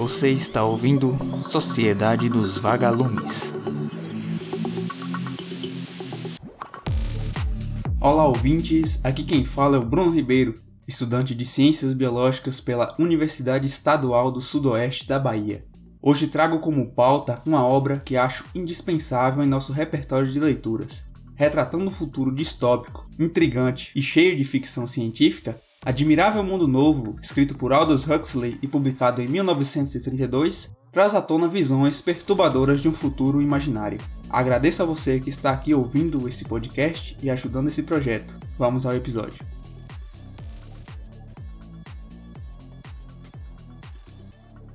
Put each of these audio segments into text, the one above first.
Você está ouvindo Sociedade dos Vagalumes. Olá, ouvintes. Aqui quem fala é o Bruno Ribeiro, estudante de Ciências Biológicas pela Universidade Estadual do Sudoeste da Bahia. Hoje trago como pauta uma obra que acho indispensável em nosso repertório de leituras. Retratando um futuro distópico, intrigante e cheio de ficção científica, Admirável Mundo Novo, escrito por Aldous Huxley e publicado em 1932, traz à tona visões perturbadoras de um futuro imaginário. Agradeço a você que está aqui ouvindo esse podcast e ajudando esse projeto. Vamos ao episódio.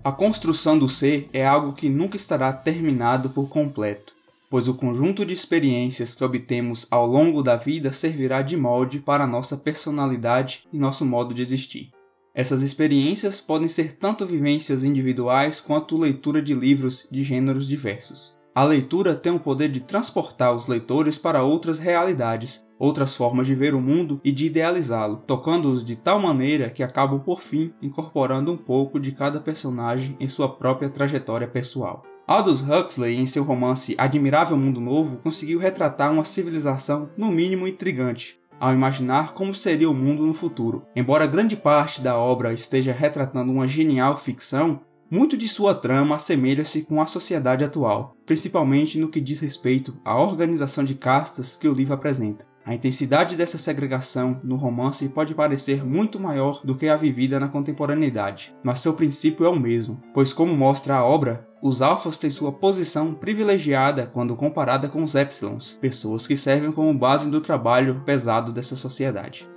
A construção do ser é algo que nunca estará terminado por completo pois o conjunto de experiências que obtemos ao longo da vida servirá de molde para nossa personalidade e nosso modo de existir. Essas experiências podem ser tanto vivências individuais quanto leitura de livros de gêneros diversos. A leitura tem o poder de transportar os leitores para outras realidades, outras formas de ver o mundo e de idealizá-lo, tocando-os de tal maneira que acabam por fim incorporando um pouco de cada personagem em sua própria trajetória pessoal. Aldous Huxley, em seu romance Admirável Mundo Novo, conseguiu retratar uma civilização no mínimo intrigante, ao imaginar como seria o mundo no futuro. Embora grande parte da obra esteja retratando uma genial ficção, muito de sua trama assemelha-se com a sociedade atual, principalmente no que diz respeito à organização de castas que o livro apresenta. A intensidade dessa segregação no romance pode parecer muito maior do que a vivida na contemporaneidade, mas seu princípio é o mesmo, pois, como mostra a obra, os alfas têm sua posição privilegiada quando comparada com os epsilons, pessoas que servem como base do trabalho pesado dessa sociedade.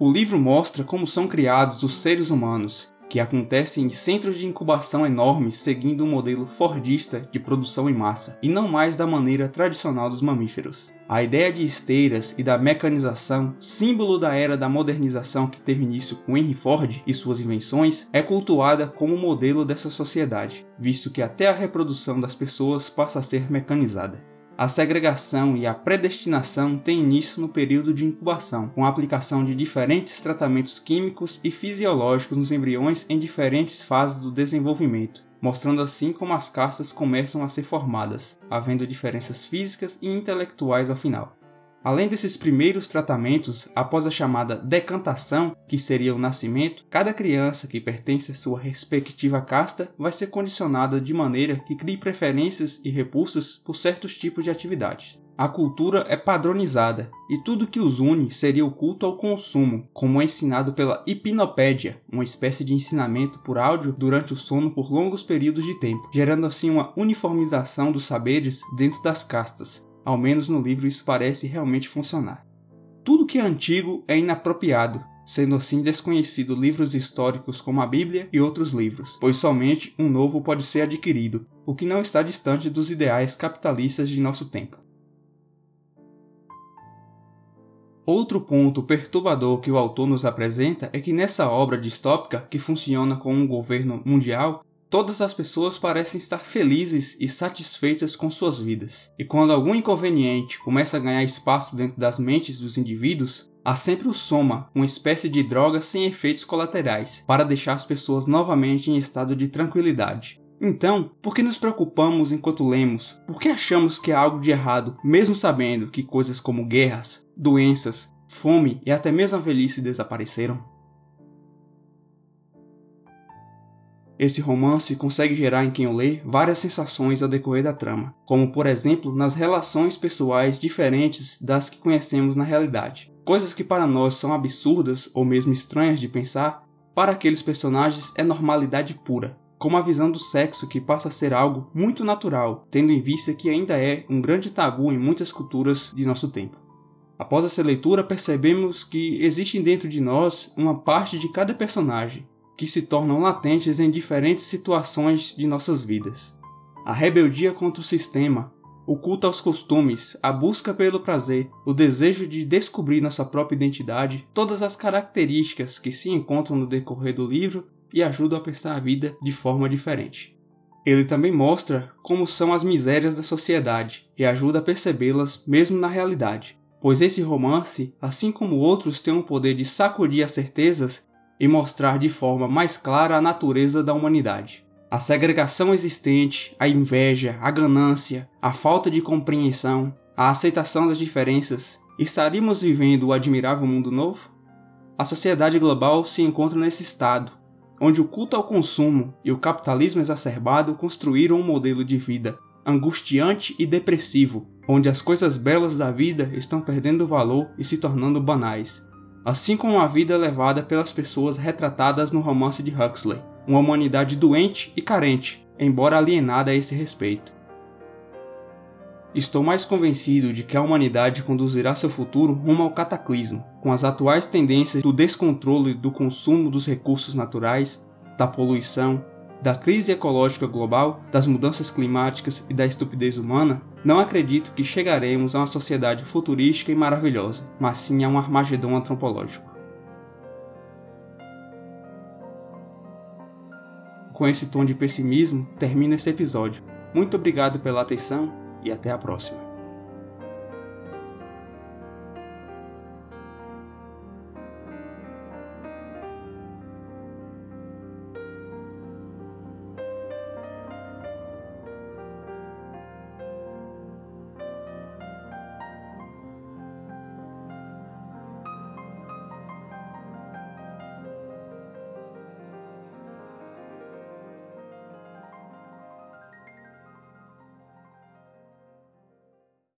O livro mostra como são criados os seres humanos que acontece em centros de incubação enormes seguindo um modelo fordista de produção em massa, e não mais da maneira tradicional dos mamíferos. A ideia de esteiras e da mecanização, símbolo da era da modernização que teve início com Henry Ford e suas invenções, é cultuada como modelo dessa sociedade, visto que até a reprodução das pessoas passa a ser mecanizada. A segregação e a predestinação têm início no período de incubação, com a aplicação de diferentes tratamentos químicos e fisiológicos nos embriões em diferentes fases do desenvolvimento, mostrando assim como as castas começam a ser formadas, havendo diferenças físicas e intelectuais ao final. Além desses primeiros tratamentos, após a chamada decantação, que seria o nascimento, cada criança que pertence à sua respectiva casta vai ser condicionada de maneira que crie preferências e repulsas por certos tipos de atividades. A cultura é padronizada e tudo que os une seria o culto ao consumo, como é ensinado pela hipnopédia, uma espécie de ensinamento por áudio durante o sono por longos períodos de tempo, gerando assim uma uniformização dos saberes dentro das castas, ao menos no livro isso parece realmente funcionar. Tudo que é antigo é inapropriado, sendo assim desconhecido livros históricos como a Bíblia e outros livros, pois somente um novo pode ser adquirido, o que não está distante dos ideais capitalistas de nosso tempo. Outro ponto perturbador que o autor nos apresenta é que nessa obra distópica, que funciona com um governo mundial, todas as pessoas parecem estar felizes e satisfeitas com suas vidas. E quando algum inconveniente começa a ganhar espaço dentro das mentes dos indivíduos, há sempre o soma, uma espécie de droga sem efeitos colaterais, para deixar as pessoas novamente em estado de tranquilidade. Então, por que nos preocupamos enquanto lemos? Por que achamos que há algo de errado, mesmo sabendo que coisas como guerras, doenças, fome e até mesmo a velhice desapareceram? Esse romance consegue gerar em quem o lê várias sensações ao decorrer da trama, como por exemplo nas relações pessoais diferentes das que conhecemos na realidade. Coisas que para nós são absurdas ou mesmo estranhas de pensar, para aqueles personagens é normalidade pura, como a visão do sexo que passa a ser algo muito natural, tendo em vista que ainda é um grande tabu em muitas culturas de nosso tempo. Após essa leitura, percebemos que existe dentro de nós uma parte de cada personagem, que se tornam latentes em diferentes situações de nossas vidas. A rebeldia contra o sistema, o culto aos costumes, a busca pelo prazer, o desejo de descobrir nossa própria identidade, todas as características que se encontram no decorrer do livro e ajudam a pensar a vida de forma diferente. Ele também mostra como são as misérias da sociedade e ajuda a percebê-las mesmo na realidade, pois esse romance, assim como outros, tem o poder de sacudir as certezas e mostrar de forma mais clara a natureza da humanidade. A segregação existente, a inveja, a ganância, a falta de compreensão, a aceitação das diferenças, estaríamos vivendo o admirável mundo novo? A sociedade global se encontra nesse estado, onde o culto ao consumo e o capitalismo exacerbado construíram um modelo de vida angustiante e depressivo, onde as coisas belas da vida estão perdendo valor e se tornando banais, assim como a vida levada pelas pessoas retratadas no romance de Huxley, uma humanidade doente e carente, embora alienada a esse respeito. Estou mais convencido de que a humanidade conduzirá seu futuro rumo ao cataclismo, com as atuais tendências do descontrole do consumo dos recursos naturais, da poluição, da crise ecológica global, das mudanças climáticas e da estupidez humana, não acredito que chegaremos a uma sociedade futurística e maravilhosa, mas sim a um Armagedon antropológico. Com esse tom de pessimismo, termino esse episódio. Muito obrigado pela atenção e até a próxima.